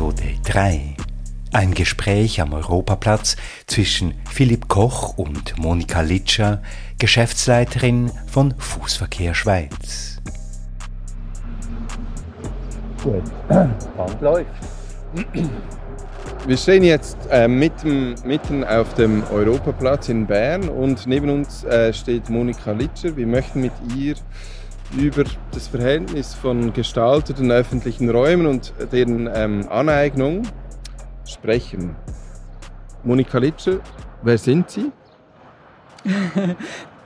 Episode 3 Ein Gespräch am Europaplatz zwischen Philipp Koch und Monika Litscher, Geschäftsleiterin von Fußverkehr Schweiz. Gut, Band läuft. Wir stehen jetzt äh, mitten, mitten auf dem Europaplatz in Bern und neben uns äh, steht Monika Litscher. Wir möchten mit ihr über das Verhältnis von gestalteten öffentlichen Räumen und deren ähm, Aneignung sprechen. Monika Litscher, wer sind Sie?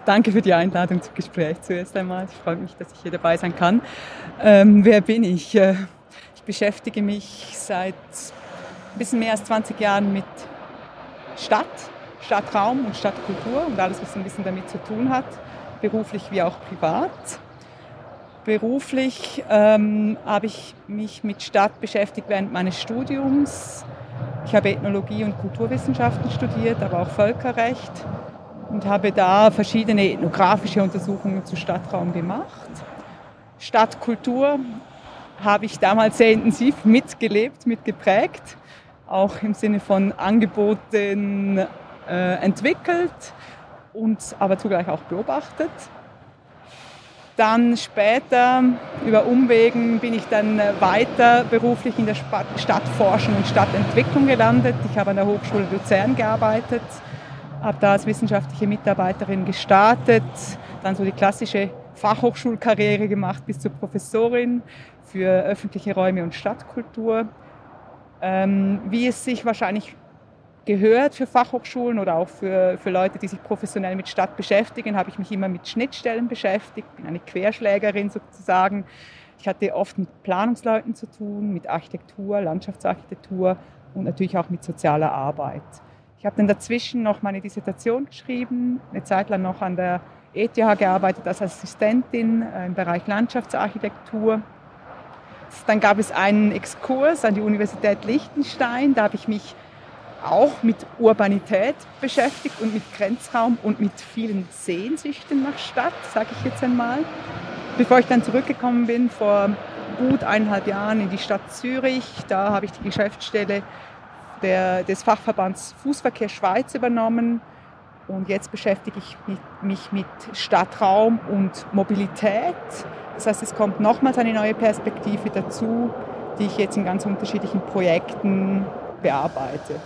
Danke für die Einladung zum Gespräch zuerst einmal. Ich freue mich, dass ich hier dabei sein kann. Ähm, wer bin ich? Äh, ich beschäftige mich seit ein bisschen mehr als 20 Jahren mit Stadt, Stadtraum und Stadtkultur und alles, was ein bisschen damit zu tun hat, beruflich wie auch privat. Beruflich ähm, habe ich mich mit Stadt beschäftigt während meines Studiums. Ich habe Ethnologie und Kulturwissenschaften studiert, aber auch Völkerrecht und habe da verschiedene ethnografische Untersuchungen zu Stadtraum gemacht. Stadtkultur habe ich damals sehr intensiv mitgelebt, mitgeprägt, auch im Sinne von Angeboten äh, entwickelt und aber zugleich auch beobachtet. Dann später über Umwegen bin ich dann äh, weiter beruflich in der Stadtforschung und Stadtentwicklung gelandet. Ich habe an der Hochschule Luzern gearbeitet, habe da als wissenschaftliche Mitarbeiterin gestartet, dann so die klassische Fachhochschulkarriere gemacht bis zur Professorin für öffentliche Räume und Stadtkultur. Ähm, wie es sich wahrscheinlich gehört für Fachhochschulen oder auch für, für Leute, die sich professionell mit Stadt beschäftigen, habe ich mich immer mit Schnittstellen beschäftigt, bin eine Querschlägerin sozusagen. Ich hatte oft mit Planungsleuten zu tun, mit Architektur, Landschaftsarchitektur und natürlich auch mit sozialer Arbeit. Ich habe dann dazwischen noch meine Dissertation geschrieben, eine Zeit lang noch an der ETH gearbeitet als Assistentin äh, im Bereich Landschaftsarchitektur. Dann gab es einen Exkurs an die Universität Liechtenstein, da habe ich mich auch mit Urbanität beschäftigt und mit Grenzraum und mit vielen Sehnsüchten nach Stadt, sage ich jetzt einmal. Bevor ich dann zurückgekommen bin, vor gut eineinhalb Jahren in die Stadt Zürich, da habe ich die Geschäftsstelle der, des Fachverbands Fußverkehr Schweiz übernommen. Und jetzt beschäftige ich mich mit Stadtraum und Mobilität. Das heißt, es kommt nochmals eine neue Perspektive dazu, die ich jetzt in ganz unterschiedlichen Projekten bearbeite.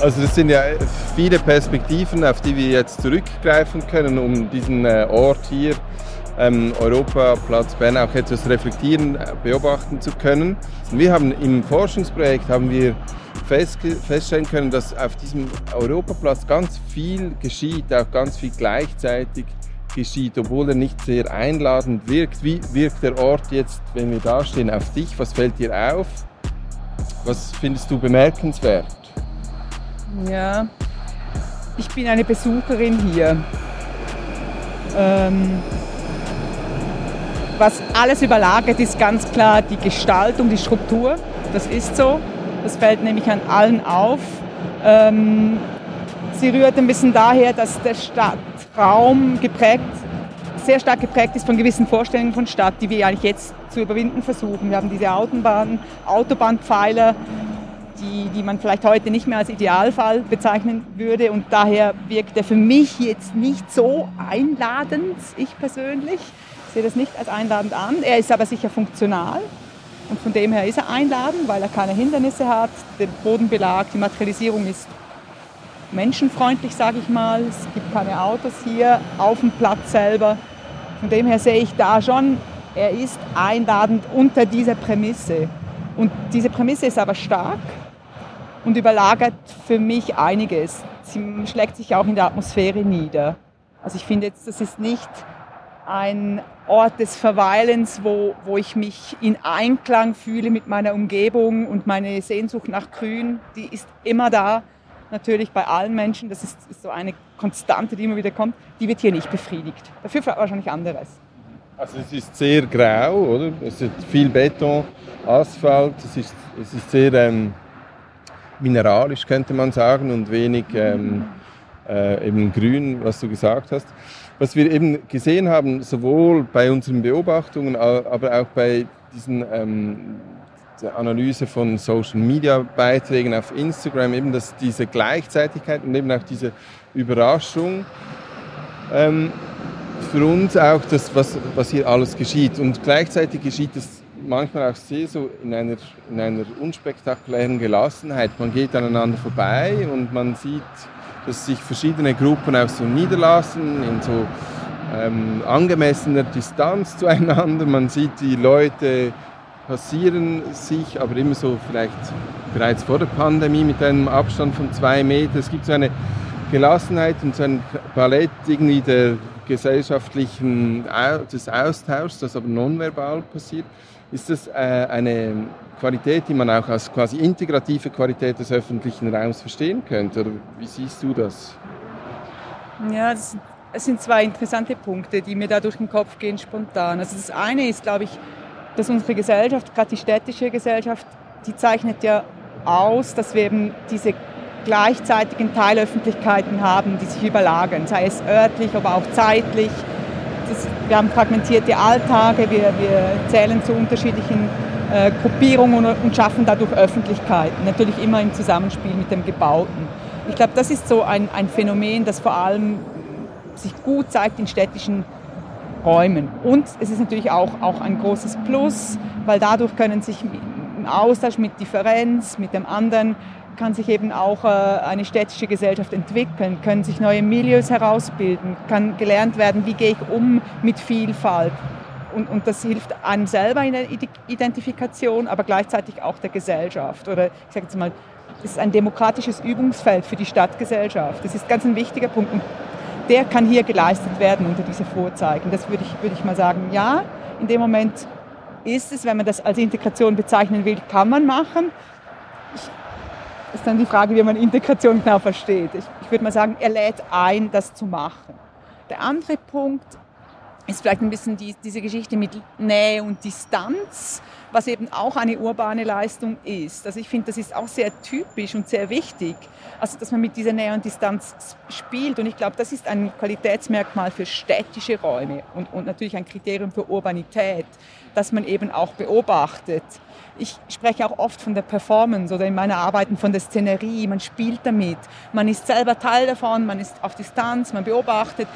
Also das sind ja viele Perspektiven, auf die wir jetzt zurückgreifen können, um diesen äh, Ort hier, ähm, Europaplatz Bern, auch etwas reflektieren, äh, beobachten zu können. Wir haben im Forschungsprojekt haben wir feststellen können, dass auf diesem Europaplatz ganz viel geschieht, auch ganz viel gleichzeitig geschieht, obwohl er nicht sehr einladend wirkt. Wie wirkt der Ort jetzt, wenn wir da stehen, auf dich? Was fällt dir auf? Was findest du bemerkenswert? Ja, ich bin eine Besucherin hier. Ähm, was alles überlagert, ist ganz klar die Gestaltung, die Struktur. Das ist so. Das fällt nämlich an allen auf. Ähm, sie rührt ein bisschen daher, dass der Stadtraum geprägt, sehr stark geprägt ist von gewissen Vorstellungen von Stadt, die wir eigentlich jetzt zu überwinden versuchen. Wir haben diese Autobahn, Autobahnpfeiler, die, die man vielleicht heute nicht mehr als Idealfall bezeichnen würde. Und daher wirkt er für mich jetzt nicht so einladend, ich persönlich. Ich sehe das nicht als einladend an. Er ist aber sicher funktional. Und von dem her ist er einladend, weil er keine Hindernisse hat. Der Bodenbelag, die Materialisierung ist menschenfreundlich, sage ich mal. Es gibt keine Autos hier auf dem Platz selber. Von dem her sehe ich da schon, er ist einladend unter dieser Prämisse. Und diese Prämisse ist aber stark und überlagert für mich einiges. Sie schlägt sich auch in der Atmosphäre nieder. Also ich finde jetzt, das ist nicht ein Ort des Verweilens, wo, wo ich mich in Einklang fühle mit meiner Umgebung und meine Sehnsucht nach Grün, die ist immer da, natürlich bei allen Menschen, das ist, ist so eine Konstante, die immer wieder kommt, die wird hier nicht befriedigt. Dafür wahrscheinlich anderes. Also es ist sehr grau, oder? Es ist viel Beton, Asphalt, es ist, es ist sehr ähm, mineralisch, könnte man sagen, und wenig ähm, äh, eben grün, was du gesagt hast. Was wir eben gesehen haben, sowohl bei unseren Beobachtungen, aber auch bei diesen ähm, Analyse von Social Media Beiträgen auf Instagram, eben dass diese Gleichzeitigkeit und eben auch diese Überraschung ähm, für uns auch das, was, was hier alles geschieht. Und gleichzeitig geschieht es manchmal auch sehr so in einer, in einer unspektakulären Gelassenheit. Man geht aneinander vorbei und man sieht dass sich verschiedene Gruppen auch so niederlassen in so ähm, angemessener Distanz zueinander. Man sieht, die Leute passieren sich, aber immer so vielleicht bereits vor der Pandemie mit einem Abstand von zwei Metern. Es gibt so eine Gelassenheit und so ein Palett irgendwie der gesellschaftlichen des Austauschs, das aber nonverbal passiert. Ist das äh, eine Qualität, die man auch als quasi integrative Qualität des öffentlichen Raums verstehen könnte? Oder wie siehst du das? Ja, das, es sind zwei interessante Punkte, die mir da durch den Kopf gehen spontan. Also das eine ist, glaube ich, dass unsere Gesellschaft, gerade die städtische Gesellschaft, die zeichnet ja aus, dass wir eben diese gleichzeitigen Teilöffentlichkeiten haben, die sich überlagern, sei es örtlich, aber auch zeitlich das, wir haben fragmentierte Alltage, wir, wir zählen zu unterschiedlichen äh, Gruppierungen und, schaffen dadurch Öffentlichkeiten, natürlich immer im Zusammenspiel mit dem Gebauten. Ich glaube, das ist so ein, ein Phänomen, das vor allem sich gut zeigt in städtischen Räumen. Und es ist natürlich auch, auch ein großes Plus, weil dadurch können sich im Austausch mit Differenz, mit dem anderen, kann sich eben auch äh, eine städtische Gesellschaft entwickeln, können sich neue Milieus herausbilden, kann gelernt werden, wie gehe ich um mit Vielfalt. Und, und das hilft einem selber in der Identifikation, aber gleichzeitig auch der Gesellschaft. Oder ich sage jetzt mal, es ist ein demokratisches Übungsfeld für die Stadtgesellschaft. Das ist ganz ein wichtiger Punkt. Und der kann hier geleistet werden unter diese Vorzeichen. Das würde ich, würde ich mal sagen, ja, in dem Moment ist es, wenn man das als Integration bezeichnen will, kann man machen ist dann die Frage, wie man Integration genau versteht. Ich, ich würde mal sagen, er lädt ein, das zu machen. Der andere Punkt ist vielleicht ein bisschen die, diese Geschichte mit Nähe und Distanz, was eben auch eine urbane Leistung ist. Also ich finde, das ist auch sehr typisch und sehr wichtig, also dass man mit dieser Nähe und Distanz spielt. Und ich glaube, das ist ein Qualitätsmerkmal für städtische Räume und, und natürlich ein Kriterium für Urbanität, dass man eben auch beobachtet. Ich spreche auch oft von der Performance oder in meiner Arbeiten von der Szenerie. Man spielt damit. Man ist selber Teil davon, man ist auf Distanz, man beobachtet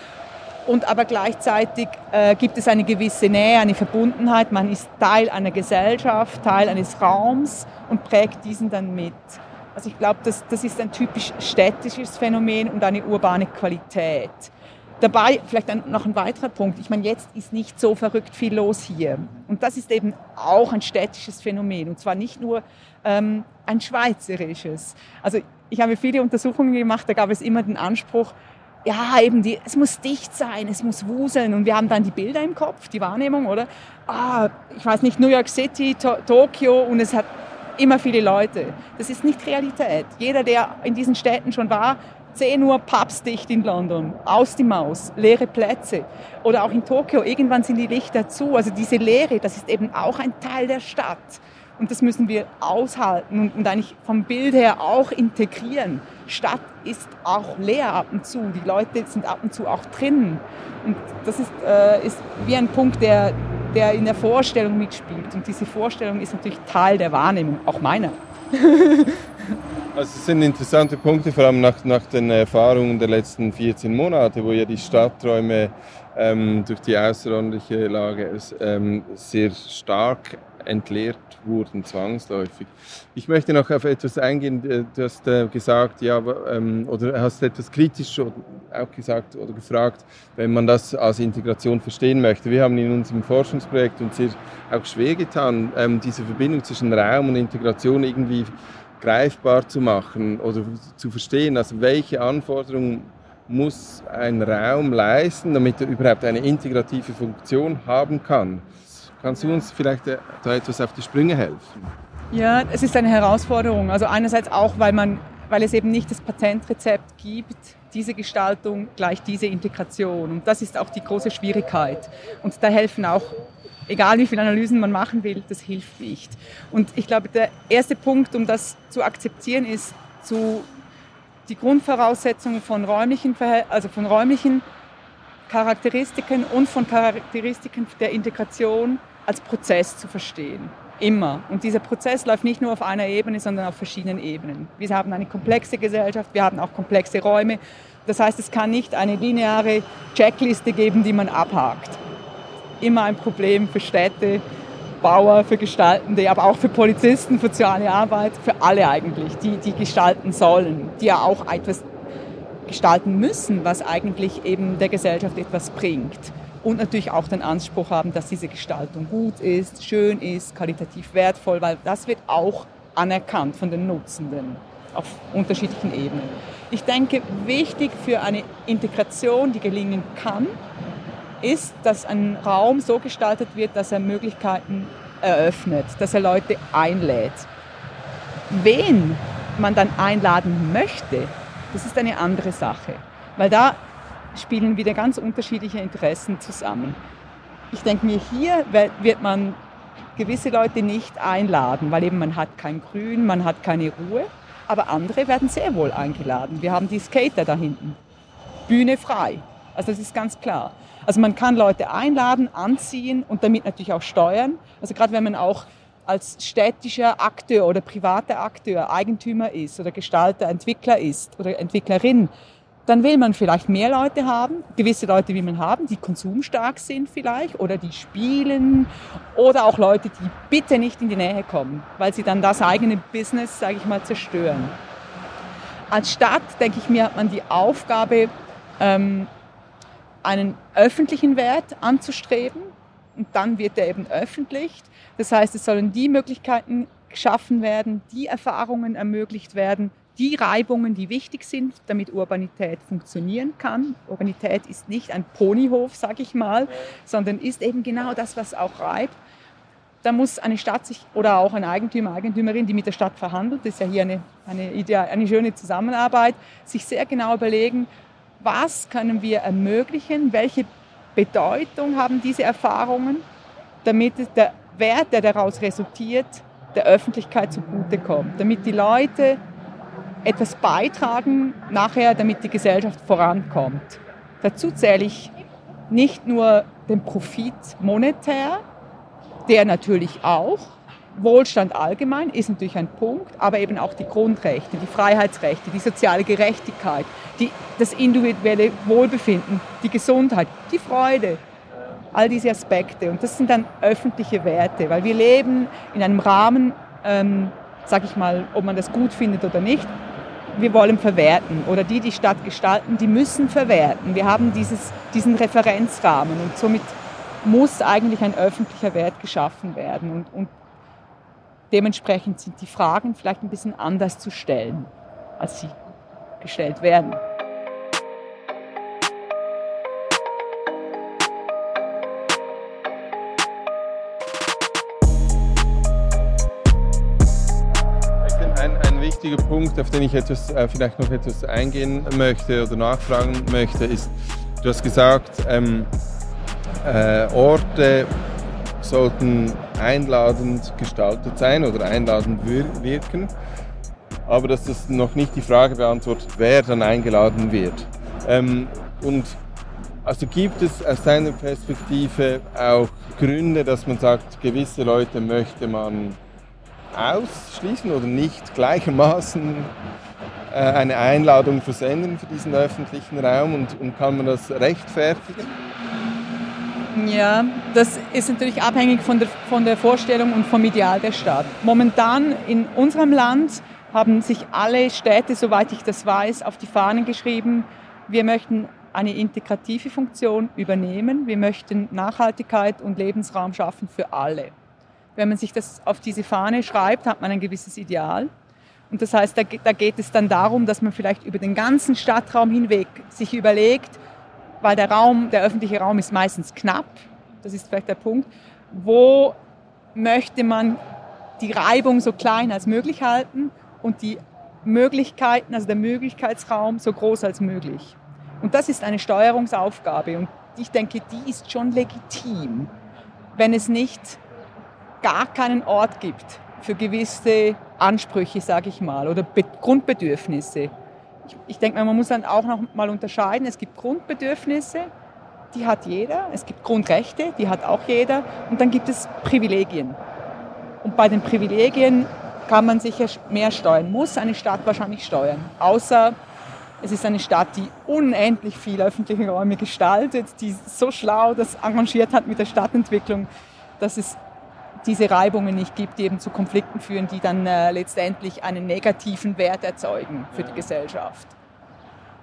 und aber gleichzeitig äh, gibt es eine gewisse Nähe, eine Verbundenheit. Man ist Teil einer Gesellschaft, Teil eines Raums und prägt diesen dann mit. Also ich glaube, das, das ist ein typisch städtisches Phänomen und eine urbane Qualität. Dabei vielleicht ein, noch ein weiterer Punkt. Ich meine, jetzt ist nicht so verrückt viel los hier. Und das ist eben auch ein städtisches Phänomen. Und zwar nicht nur ähm, ein schweizerisches. Also ich habe viele Untersuchungen gemacht, da gab es immer den Anspruch, ja, eben, die, es muss dicht sein, es muss wuseln. Und wir haben dann die Bilder im Kopf, die Wahrnehmung, oder? Ah, ich weiß nicht, New York City, to Tokio und es hat immer viele Leute. Das ist nicht Realität. Jeder, der in diesen Städten schon war, 10 Uhr papsdicht in London, aus die Maus, leere Plätze. Oder auch in Tokio, irgendwann sind die Lichter zu. Also diese Leere, das ist eben auch ein Teil der Stadt. Und das müssen wir aushalten und, und eigentlich vom Bild her auch integrieren. Stadt ist auch leer ab und zu. Die Leute sind ab und zu auch drin. Und das ist, äh, ist wie ein Punkt, der, der in der Vorstellung mitspielt. Und diese Vorstellung ist natürlich Teil der Wahrnehmung, auch meiner. Also es sind interessante Punkte, vor allem nach, nach den Erfahrungen der letzten 14 Monate, wo ja die Stadträume ähm, durch die außerordentliche Lage ähm, sehr stark entleert wurden, zwangsläufig. Ich möchte noch auf etwas eingehen. Äh, du hast äh, gesagt, ja, ähm, oder hast etwas kritisch auch gesagt oder gefragt, wenn man das als Integration verstehen möchte. Wir haben in unserem Forschungsprojekt uns sehr auch schwer getan, ähm, diese Verbindung zwischen Raum und Integration irgendwie greifbar zu machen oder zu verstehen. Also welche Anforderungen muss ein Raum leisten, damit er überhaupt eine integrative Funktion haben kann. Kannst du uns vielleicht äh, da etwas auf die Sprünge helfen? Ja, es ist eine Herausforderung. Also einerseits auch, weil, man, weil es eben nicht das Patentrezept gibt, diese Gestaltung gleich diese Integration. Und das ist auch die große Schwierigkeit. Und da helfen auch, egal wie viele Analysen man machen will, das hilft nicht. Und ich glaube, der erste Punkt, um das zu akzeptieren, ist zu die Grundvoraussetzungen von räumlichen, also von räumlichen Charakteristiken und von Charakteristiken der Integration als Prozess zu verstehen. Immer. Und dieser Prozess läuft nicht nur auf einer Ebene, sondern auf verschiedenen Ebenen. Wir haben eine komplexe Gesellschaft, wir haben auch komplexe Räume. Das heißt, es kann nicht eine lineare Checkliste geben, die man abhakt. Immer ein Problem für Städte, Bauer, für Gestaltende, aber auch für Polizisten, für soziale Arbeit, für alle eigentlich, die, die gestalten sollen, die ja auch etwas gestalten müssen, was eigentlich eben der Gesellschaft etwas bringt. Und natürlich auch den Anspruch haben, dass diese Gestaltung gut ist, schön ist, qualitativ wertvoll, weil das wird auch anerkannt von den Nutzenden auf unterschiedlichen Ebenen. Ich denke, wichtig für eine Integration, die gelingen kann, ist, dass ein Raum so gestaltet wird, dass er Möglichkeiten eröffnet, dass er Leute einlädt. Wen man dann einladen möchte, das ist eine andere Sache, weil da spielen wieder ganz unterschiedliche Interessen zusammen. Ich denke mir, hier wird man gewisse Leute nicht einladen, weil eben man hat kein Grün, man hat keine Ruhe, aber andere werden sehr wohl eingeladen. Wir haben die Skater da hinten. Bühne frei. Also das ist ganz klar. Also man kann Leute einladen, anziehen und damit natürlich auch steuern. Also gerade wenn man auch als städtischer Akteur oder privater Akteur Eigentümer ist oder Gestalter, Entwickler ist oder Entwicklerin, dann will man vielleicht mehr Leute haben, gewisse Leute will man haben, die konsumstark sind vielleicht oder die spielen oder auch Leute, die bitte nicht in die Nähe kommen, weil sie dann das eigene Business, sage ich mal, zerstören. Als Stadt, denke ich mir, hat man die Aufgabe, ähm, einen öffentlichen Wert anzustreben und dann wird er eben öffentlich. Das heißt, es sollen die Möglichkeiten geschaffen werden, die Erfahrungen ermöglicht werden, die Reibungen, die wichtig sind, damit Urbanität funktionieren kann. Urbanität ist nicht ein Ponyhof, sage ich mal, sondern ist eben genau das, was auch reibt. Da muss eine Stadt sich oder auch ein Eigentümer, Eigentümerin, die mit der Stadt verhandelt, das ist ja hier eine, eine, Idee, eine schöne Zusammenarbeit, sich sehr genau überlegen, was können wir ermöglichen, welche Bedeutung haben diese Erfahrungen, damit der Wert, der daraus resultiert, der Öffentlichkeit zugutekommt, damit die Leute etwas beitragen nachher, damit die Gesellschaft vorankommt. Dazu zähle ich nicht nur den Profit monetär, der natürlich auch, Wohlstand allgemein ist natürlich ein Punkt, aber eben auch die Grundrechte, die Freiheitsrechte, die soziale Gerechtigkeit, die, das individuelle Wohlbefinden, die Gesundheit, die Freude, all diese Aspekte. Und das sind dann öffentliche Werte, weil wir leben in einem Rahmen, ähm, sag ich mal, ob man das gut findet oder nicht, wir wollen verwerten oder die, die Stadt gestalten, die müssen verwerten. Wir haben dieses, diesen Referenzrahmen und somit muss eigentlich ein öffentlicher Wert geschaffen werden. Und, und dementsprechend sind die Fragen vielleicht ein bisschen anders zu stellen, als sie gestellt werden. Wichtiger Punkt, auf den ich etwas, äh, vielleicht noch etwas eingehen möchte oder nachfragen möchte, ist, du hast gesagt, ähm, äh, Orte sollten einladend gestaltet sein oder einladend wirken, aber dass das noch nicht die Frage beantwortet, wer dann eingeladen wird. Ähm, und also gibt es aus deiner Perspektive auch Gründe, dass man sagt, gewisse Leute möchte man ausschließen oder nicht gleichermaßen äh, eine Einladung versenden für diesen öffentlichen Raum und, und kann man das rechtfertigen? Ja, das ist natürlich abhängig von der, von der Vorstellung und vom Ideal der Stadt. Momentan in unserem Land haben sich alle Städte, soweit ich das weiß, auf die Fahnen geschrieben, wir möchten eine integrative Funktion übernehmen, wir möchten Nachhaltigkeit und Lebensraum schaffen für alle. Wenn man sich das auf diese Fahne schreibt, hat man ein gewisses Ideal. Und das heißt, da, da geht es dann darum, dass man vielleicht über den ganzen Stadtraum hinweg sich überlegt, weil der Raum, der öffentliche Raum ist meistens knapp, das ist vielleicht der Punkt, wo möchte man die Reibung so klein als möglich halten und die Möglichkeiten, also der Möglichkeitsraum so groß als möglich. Und das ist eine Steuerungsaufgabe und ich denke, die ist schon legitim, wenn es nicht gar keinen Ort gibt für gewisse Ansprüche, sage ich mal, oder Be Grundbedürfnisse. Ich, ich denke, man muss dann auch noch mal unterscheiden. Es gibt Grundbedürfnisse, die hat jeder. Es gibt Grundrechte, die hat auch jeder. Und dann gibt es Privilegien. Und bei den Privilegien kann man sicher mehr steuern, muss eine Stadt wahrscheinlich steuern. Außer es ist eine Stadt, die unendlich viel öffentliche Räume gestaltet, die so schlau das arrangiert hat mit der Stadtentwicklung, dass es diese Reibungen nicht gibt, die eben zu Konflikten führen, die dann äh, letztendlich einen negativen Wert erzeugen für die Gesellschaft.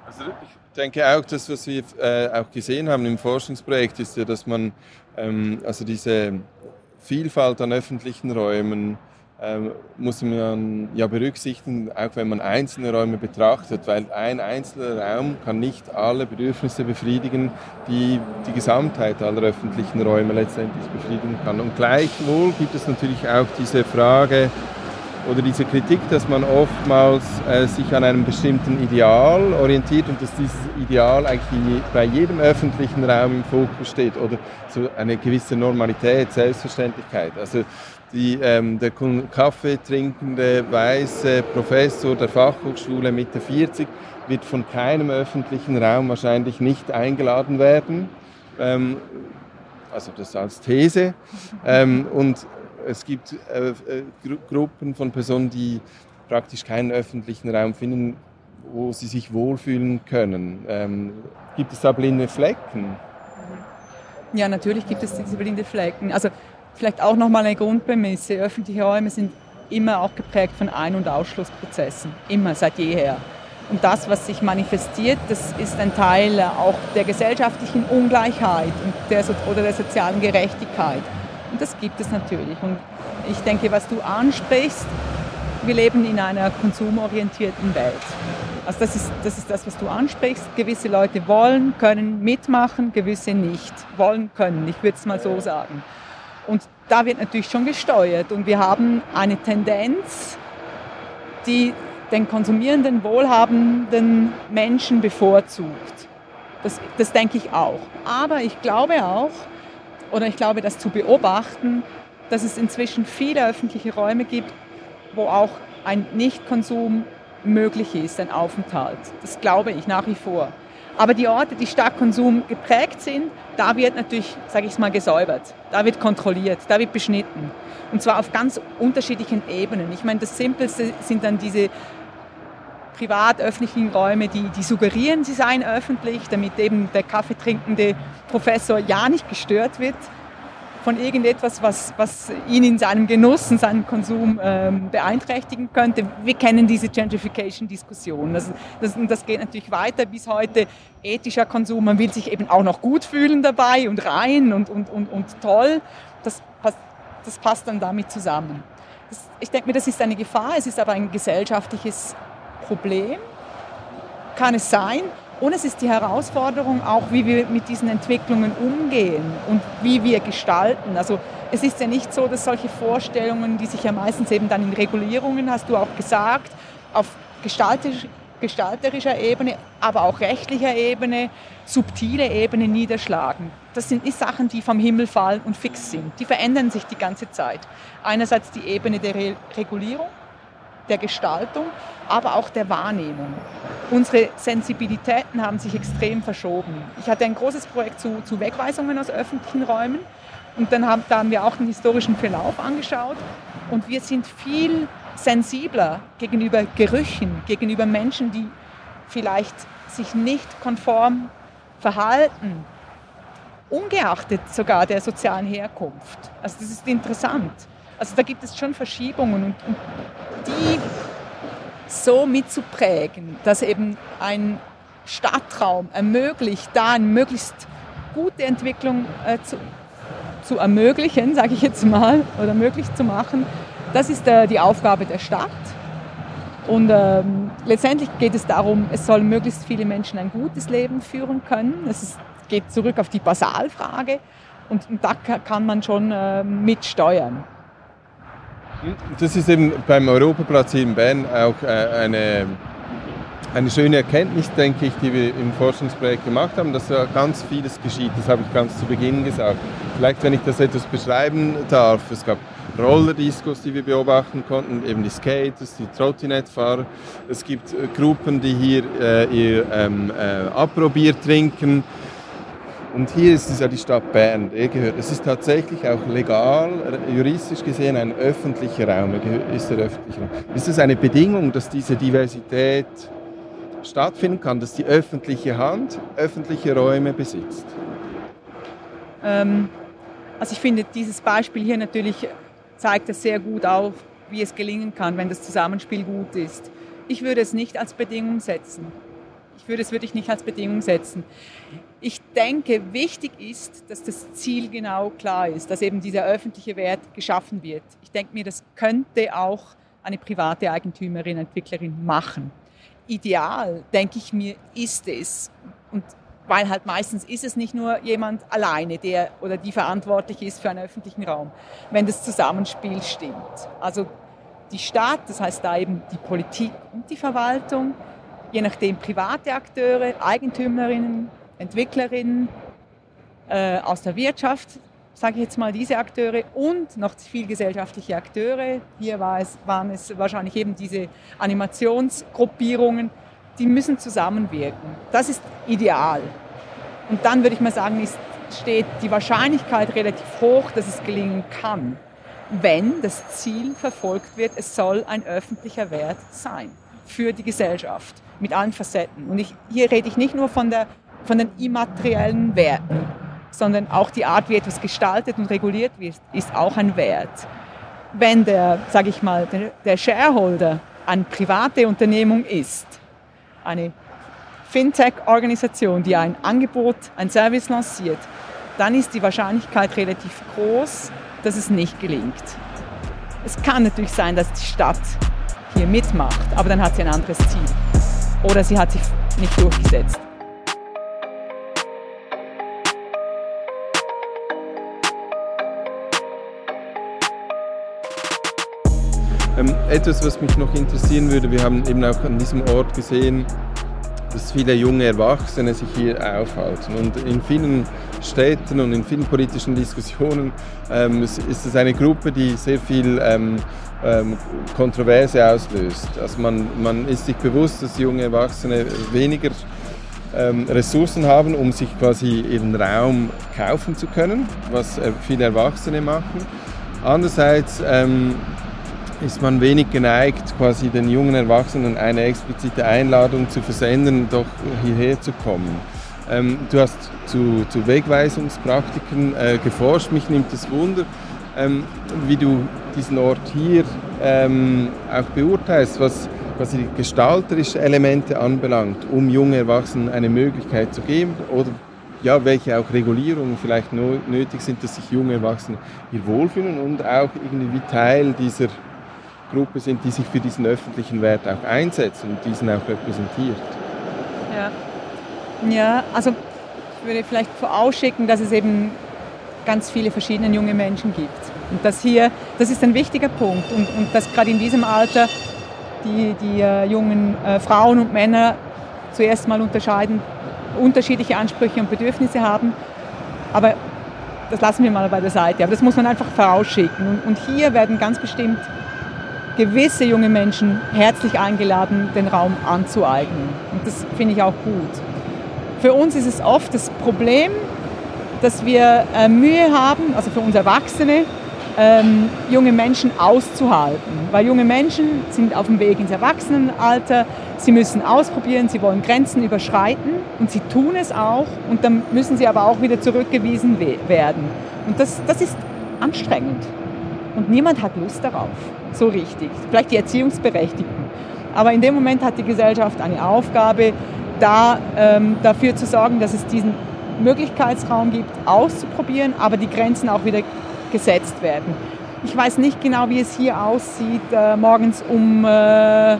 Also ich denke auch, das, was wir äh, auch gesehen haben im Forschungsprojekt, ist ja, dass man ähm, also diese Vielfalt an öffentlichen Räumen muss man ja berücksichtigen, auch wenn man einzelne Räume betrachtet, weil ein einzelner Raum kann nicht alle Bedürfnisse befriedigen, die die Gesamtheit aller öffentlichen Räume letztendlich befriedigen kann. Und gleichwohl gibt es natürlich auch diese Frage oder diese Kritik, dass man oftmals äh, sich an einem bestimmten Ideal orientiert und dass dieses Ideal eigentlich bei jedem öffentlichen Raum im Fokus steht oder so eine gewisse Normalität, Selbstverständlichkeit. Also die, ähm, der Kaffee trinkende weiße Professor der Fachhochschule Mitte 40 wird von keinem öffentlichen Raum wahrscheinlich nicht eingeladen werden. Ähm, also das als These. Ähm, und es gibt äh, äh, Gru Gruppen von Personen, die praktisch keinen öffentlichen Raum finden, wo sie sich wohlfühlen können. Ähm, gibt es da blinde Flecken? Ja, natürlich gibt es diese blinde Flecken. Also Vielleicht auch nochmal eine Grundprämisse. Öffentliche Räume sind immer auch geprägt von Ein- und Ausschlussprozessen. Immer, seit jeher. Und das, was sich manifestiert, das ist ein Teil auch der gesellschaftlichen Ungleichheit und der, oder der sozialen Gerechtigkeit. Und das gibt es natürlich. Und ich denke, was du ansprichst, wir leben in einer konsumorientierten Welt. Also das ist, das ist das, was du ansprichst. Gewisse Leute wollen, können mitmachen, gewisse nicht. Wollen, können. Ich würde es mal so sagen. Und da wird natürlich schon gesteuert. Und wir haben eine Tendenz, die den konsumierenden, wohlhabenden Menschen bevorzugt. Das, das denke ich auch. Aber ich glaube auch, oder ich glaube, das zu beobachten, dass es inzwischen viele öffentliche Räume gibt, wo auch ein Nichtkonsum möglich ist, ein Aufenthalt. Das glaube ich nach wie vor. Aber die Orte, die stark Konsum geprägt sind, da wird natürlich, sage ich es mal, gesäubert, da wird kontrolliert, da wird beschnitten. Und zwar auf ganz unterschiedlichen Ebenen. Ich meine, das Simpelste sind dann diese privat-öffentlichen Räume, die, die suggerieren, sie seien öffentlich, damit eben der kaffeetrinkende Professor ja nicht gestört wird von irgendetwas, was, was ihn in seinem Genuss und seinem Konsum ähm, beeinträchtigen könnte. Wir kennen diese Gentrification-Diskussion. Das, das, das geht natürlich weiter bis heute. Ethischer Konsum, man will sich eben auch noch gut fühlen dabei und rein und, und, und, und toll. Das passt, das passt dann damit zusammen. Das, ich denke mir, das ist eine Gefahr, es ist aber ein gesellschaftliches Problem. Kann es sein, und es ist die Herausforderung auch, wie wir mit diesen Entwicklungen umgehen und wie wir gestalten. Also es ist ja nicht so, dass solche Vorstellungen, die sich ja meistens eben dann in Regulierungen, hast du auch gesagt, auf gestalterisch, gestalterischer Ebene, aber auch rechtlicher Ebene, subtile Ebene niederschlagen. Das sind die Sachen, die vom Himmel fallen und fix sind. Die verändern sich die ganze Zeit. Einerseits die Ebene der Re Regulierung, der Gestaltung, aber auch der Wahrnehmung. Unsere Sensibilitäten haben sich extrem verschoben. Ich hatte ein großes Projekt zu, zu Wegweisungen aus öffentlichen Räumen und dann haben, da haben wir auch den historischen Verlauf angeschaut und wir sind viel sensibler gegenüber Gerüchen, gegenüber Menschen, die vielleicht sich nicht konform verhalten, ungeachtet sogar der sozialen Herkunft. Also das ist interessant. Also da gibt es schon Verschiebungen und, und die so mitzuprägen, dass eben ein Stadtraum ermöglicht, da eine möglichst gute Entwicklung äh, zu, zu ermöglichen, sage ich jetzt mal, oder möglich zu machen. Das ist äh, die Aufgabe der Stadt. Und ähm, letztendlich geht es darum, es sollen möglichst viele Menschen ein gutes Leben führen können. Es geht zurück auf die Basalfrage und, und da kann man schon äh, mitsteuern. Das ist eben beim Europaplatz hier in Bern auch äh, eine, eine schöne Erkenntnis, denke ich, die wir im Forschungsprojekt gemacht haben, dass da ganz vieles geschieht. Das habe ich ganz zu Beginn gesagt. Vielleicht, wenn ich das etwas beschreiben darf. Es gab Rollerdiscos, die wir beobachten konnten, eben die Skaters, die Trottinettfahrer. Es gibt äh, Gruppen, die hier äh, ihr ähm, äh, Aprobier trinken. Und hier ist es ja die Stadt Bern, er gehört. Es ist tatsächlich auch legal, juristisch gesehen ein öffentlicher Raum. Ist der öffentliche Raum. Ist es eine Bedingung, dass diese Diversität stattfinden kann, dass die öffentliche Hand öffentliche Räume besitzt? Ähm, also ich finde dieses Beispiel hier natürlich zeigt es sehr gut auf, wie es gelingen kann, wenn das Zusammenspiel gut ist. Ich würde es nicht als Bedingung setzen. Ich würde es wirklich nicht als Bedingung setzen. Ich denke, wichtig ist, dass das Ziel genau klar ist, dass eben dieser öffentliche Wert geschaffen wird. Ich denke mir, das könnte auch eine private Eigentümerin, Entwicklerin machen. Ideal, denke ich mir, ist es. Und weil halt meistens ist es nicht nur jemand alleine, der oder die verantwortlich ist für einen öffentlichen Raum, wenn das Zusammenspiel stimmt. Also die Stadt, das heißt da eben die Politik und die Verwaltung, je nachdem private Akteure, Eigentümerinnen, Entwicklerinnen äh, aus der Wirtschaft, sage ich jetzt mal diese Akteure und noch zivilgesellschaftliche Akteure. Hier war es, waren es wahrscheinlich eben diese Animationsgruppierungen, die müssen zusammenwirken. Das ist ideal. Und dann würde ich mal sagen, ist, steht die Wahrscheinlichkeit relativ hoch, dass es gelingen kann, wenn das Ziel verfolgt wird, es soll ein öffentlicher Wert sein für die Gesellschaft mit allen Facetten. Und ich, hier rede ich nicht nur von, der, von den immateriellen Werten, sondern auch die Art, wie etwas gestaltet und reguliert wird, ist auch ein Wert. Wenn der, sage ich mal, der, der Shareholder eine private Unternehmung ist, eine Fintech-Organisation, die ein Angebot, ein Service lanciert, dann ist die Wahrscheinlichkeit relativ groß, dass es nicht gelingt. Es kann natürlich sein, dass die Stadt hier mitmacht, aber dann hat sie ein anderes Ziel. Oder sie hat sich nicht durchgesetzt. Ähm, etwas, was mich noch interessieren würde, wir haben eben auch an diesem Ort gesehen, dass viele junge Erwachsene sich hier aufhalten. Und in vielen Städten und in vielen politischen Diskussionen ähm, ist es eine Gruppe, die sehr viel ähm, ähm, Kontroverse auslöst. Also man, man ist sich bewusst, dass junge Erwachsene weniger ähm, Ressourcen haben, um sich quasi ihren Raum kaufen zu können, was äh, viele Erwachsene machen. Andererseits ähm, ist man wenig geneigt, quasi den jungen Erwachsenen eine explizite Einladung zu versenden, doch hierher zu kommen. Ähm, du hast zu, zu Wegweisungspraktiken äh, geforscht. Mich nimmt es Wunder, ähm, wie du diesen Ort hier ähm, auch beurteilst, was quasi die gestalterischen Elemente anbelangt, um jungen Erwachsenen eine Möglichkeit zu geben oder ja, welche auch Regulierungen vielleicht nötig sind, dass sich junge Erwachsene hier wohlfühlen und auch irgendwie Teil dieser Gruppe sind, die sich für diesen öffentlichen Wert auch einsetzt und diesen auch repräsentiert. Ja, ja also ich würde vielleicht vorausschicken, dass es eben ganz viele verschiedene junge Menschen gibt. Und das hier, das ist ein wichtiger Punkt. Und, und dass gerade in diesem Alter die, die äh, jungen äh, Frauen und Männer zuerst mal unterscheiden, unterschiedliche Ansprüche und Bedürfnisse haben. Aber das lassen wir mal bei der Seite. Aber das muss man einfach vorausschicken. Und, und hier werden ganz bestimmt gewisse junge Menschen herzlich eingeladen, den Raum anzueignen. Und das finde ich auch gut. Für uns ist es oft das Problem, dass wir äh, Mühe haben, also für uns Erwachsene, ähm, junge Menschen auszuhalten. Weil junge Menschen sind auf dem Weg ins Erwachsenenalter, sie müssen ausprobieren, sie wollen Grenzen überschreiten und sie tun es auch und dann müssen sie aber auch wieder zurückgewiesen werden. Und das, das ist anstrengend und niemand hat Lust darauf so richtig. Vielleicht die Erziehungsberechtigten. Aber in dem Moment hat die Gesellschaft eine Aufgabe, da, ähm, dafür zu sorgen, dass es diesen Möglichkeitsraum gibt, auszuprobieren, aber die Grenzen auch wieder gesetzt werden. Ich weiß nicht genau, wie es hier aussieht, äh, morgens um äh,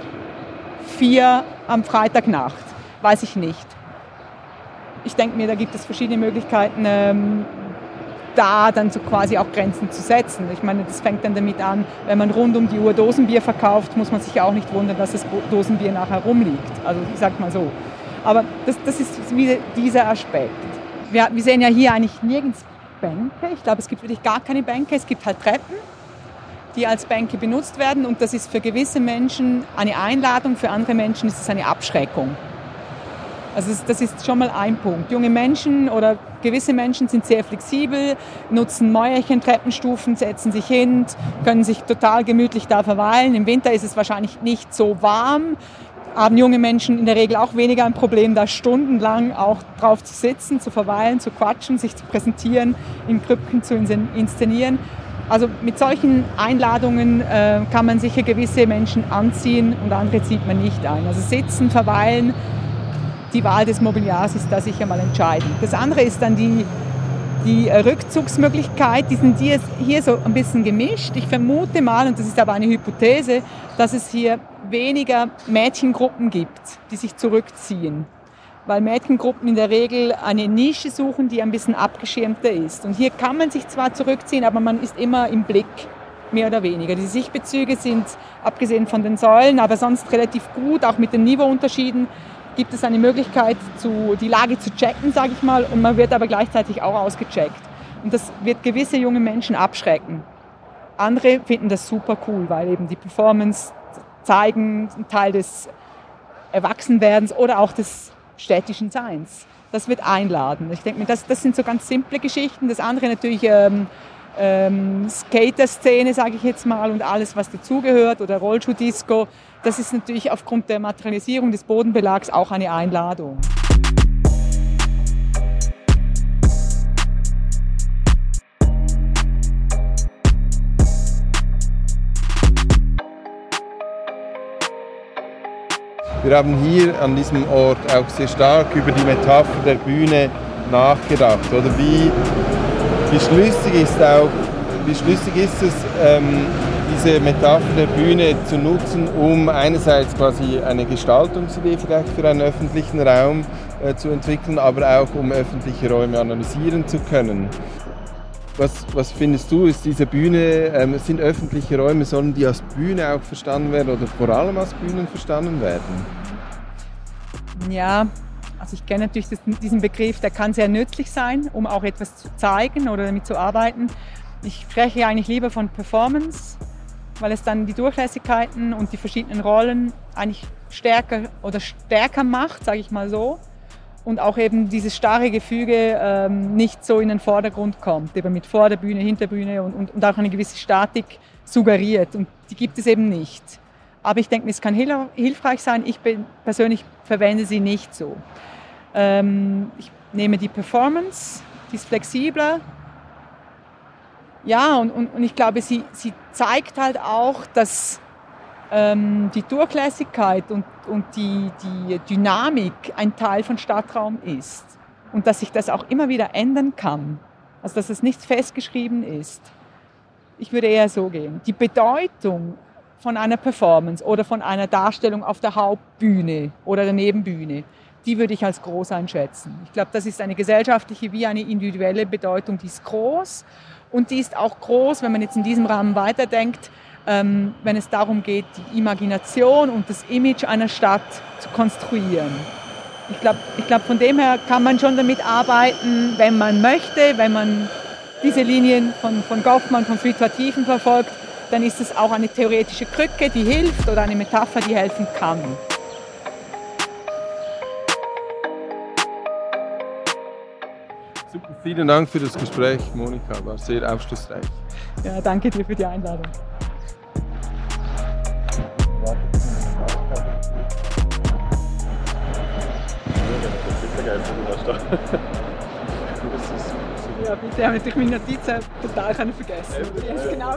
vier am Freitagnacht. Weiß ich nicht. Ich denke mir, da gibt es verschiedene Möglichkeiten, ähm, da dann so quasi auch Grenzen zu setzen. Ich meine, das fängt dann damit an, wenn man rund um die Uhr Dosenbier verkauft, muss man sich ja auch nicht wundern, dass das Dosenbier nachher rumliegt. Also ich sag mal so. Aber das, das ist wieder dieser Aspekt. Wir, wir sehen ja hier eigentlich nirgends Bänke. Ich glaube, es gibt wirklich gar keine Bänke. Es gibt halt Treppen, die als Bänke benutzt werden. Und das ist für gewisse Menschen eine Einladung, für andere Menschen ist es eine Abschreckung. Also das ist schon mal ein Punkt. Junge Menschen oder gewisse Menschen sind sehr flexibel, nutzen Mäuerchen, Treppenstufen, setzen sich hin, können sich total gemütlich da verweilen. Im Winter ist es wahrscheinlich nicht so warm, haben junge Menschen in der Regel auch weniger ein Problem, da stundenlang auch drauf zu sitzen, zu verweilen, zu quatschen, sich zu präsentieren, in Krüppchen zu inszenieren. Also mit solchen Einladungen äh, kann man sicher gewisse Menschen anziehen und andere zieht man nicht ein. Also sitzen, verweilen, die Wahl des Mobiliars ist da sicher mal entscheidend. Das andere ist dann die, die Rückzugsmöglichkeit. Die sind hier, hier so ein bisschen gemischt. Ich vermute mal, und das ist aber eine Hypothese, dass es hier weniger Mädchengruppen gibt, die sich zurückziehen. Weil Mädchengruppen in der Regel eine Nische suchen, die ein bisschen abgeschirmter ist. Und hier kann man sich zwar zurückziehen, aber man ist immer im Blick, mehr oder weniger. Die Sichtbezüge sind, abgesehen von den Säulen, aber sonst relativ gut, auch mit den Niveauunterschieden, gibt es eine Möglichkeit, zu, die Lage zu checken, sage ich mal, und man wird aber gleichzeitig auch ausgecheckt. Und das wird gewisse junge Menschen abschrecken. Andere finden das super cool, weil eben die Performance zeigen, ein Teil des Erwachsenwerdens oder auch des städtischen Seins. Das wird einladen. Ich denke mir, das, das sind so ganz simple Geschichten. Das andere natürlich ähm, ähm, Skater-Szene, sage ich jetzt mal, und alles, was dazugehört, oder Rollschuh-Disco. Das ist natürlich aufgrund der Materialisierung des Bodenbelags auch eine Einladung. Wir haben hier an diesem Ort auch sehr stark über die Metapher der Bühne nachgedacht. Oder wie, wie schlüssig ist auch, wie schlüssig ist es, ähm, diese Metapher der Bühne zu nutzen, um einerseits quasi eine Gestaltungsidee vielleicht für einen öffentlichen Raum äh, zu entwickeln, aber auch um öffentliche Räume analysieren zu können. Was, was findest du, ist diese Bühne, ähm, sind öffentliche Räume, sollen die als Bühne auch verstanden werden oder vor allem als Bühnen verstanden werden? Ja, also ich kenne natürlich das, diesen Begriff, der kann sehr nützlich sein, um auch etwas zu zeigen oder damit zu arbeiten. Ich spreche eigentlich lieber von Performance, weil es dann die Durchlässigkeiten und die verschiedenen Rollen eigentlich stärker oder stärker macht, sage ich mal so und auch eben dieses starre Gefüge ähm, nicht so in den Vordergrund kommt, eben mit Vorderbühne, Hinterbühne und, und, und auch eine gewisse Statik suggeriert und die gibt es eben nicht. Aber ich denke, es kann hilfreich sein. Ich persönlich verwende sie nicht so. Ähm, ich nehme die Performance, die ist flexibler. Ja, und, und, und ich glaube, sie, sie zeigt halt auch, dass ähm, die Durchlässigkeit und, und die, die Dynamik ein Teil von Stadtraum ist und dass sich das auch immer wieder ändern kann, also dass es nicht festgeschrieben ist. Ich würde eher so gehen. Die Bedeutung von einer Performance oder von einer Darstellung auf der Hauptbühne oder der Nebenbühne, die würde ich als groß einschätzen. Ich glaube, das ist eine gesellschaftliche wie eine individuelle Bedeutung, die ist groß und die ist auch groß, wenn man jetzt in diesem Rahmen weiterdenkt, ähm, wenn es darum geht, die Imagination und das Image einer Stadt zu konstruieren. Ich glaube, ich glaub, von dem her kann man schon damit arbeiten, wenn man möchte, wenn man diese Linien von, von Goffmann, von Situativen verfolgt, dann ist es auch eine theoretische Krücke, die hilft oder eine Metapher, die helfen kann. Super, vielen Dank für das Gespräch, Monika, war sehr aufschlussreich. Ja, danke dir für die Einladung. Ja, bitte, habe ich meine Notizen total vergessen. Ja, genau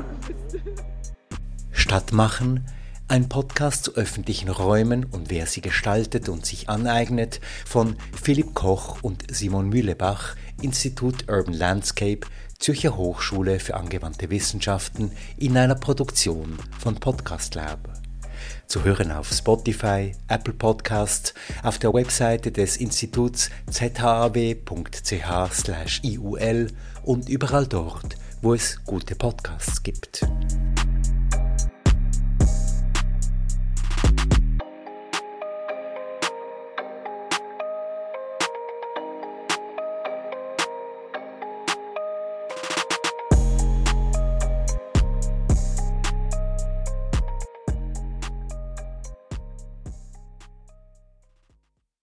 Stadtmachen, ein Podcast zu öffentlichen Räumen und wer sie gestaltet und sich aneignet, von Philipp Koch und Simon Mühlebach, Institut Urban Landscape, Zürcher Hochschule für angewandte Wissenschaften in einer Produktion von Podcast Lab. Zu hören auf Spotify, Apple Podcasts, auf der Webseite des Instituts zhaw.ch/iul und überall dort, wo es gute Podcasts gibt.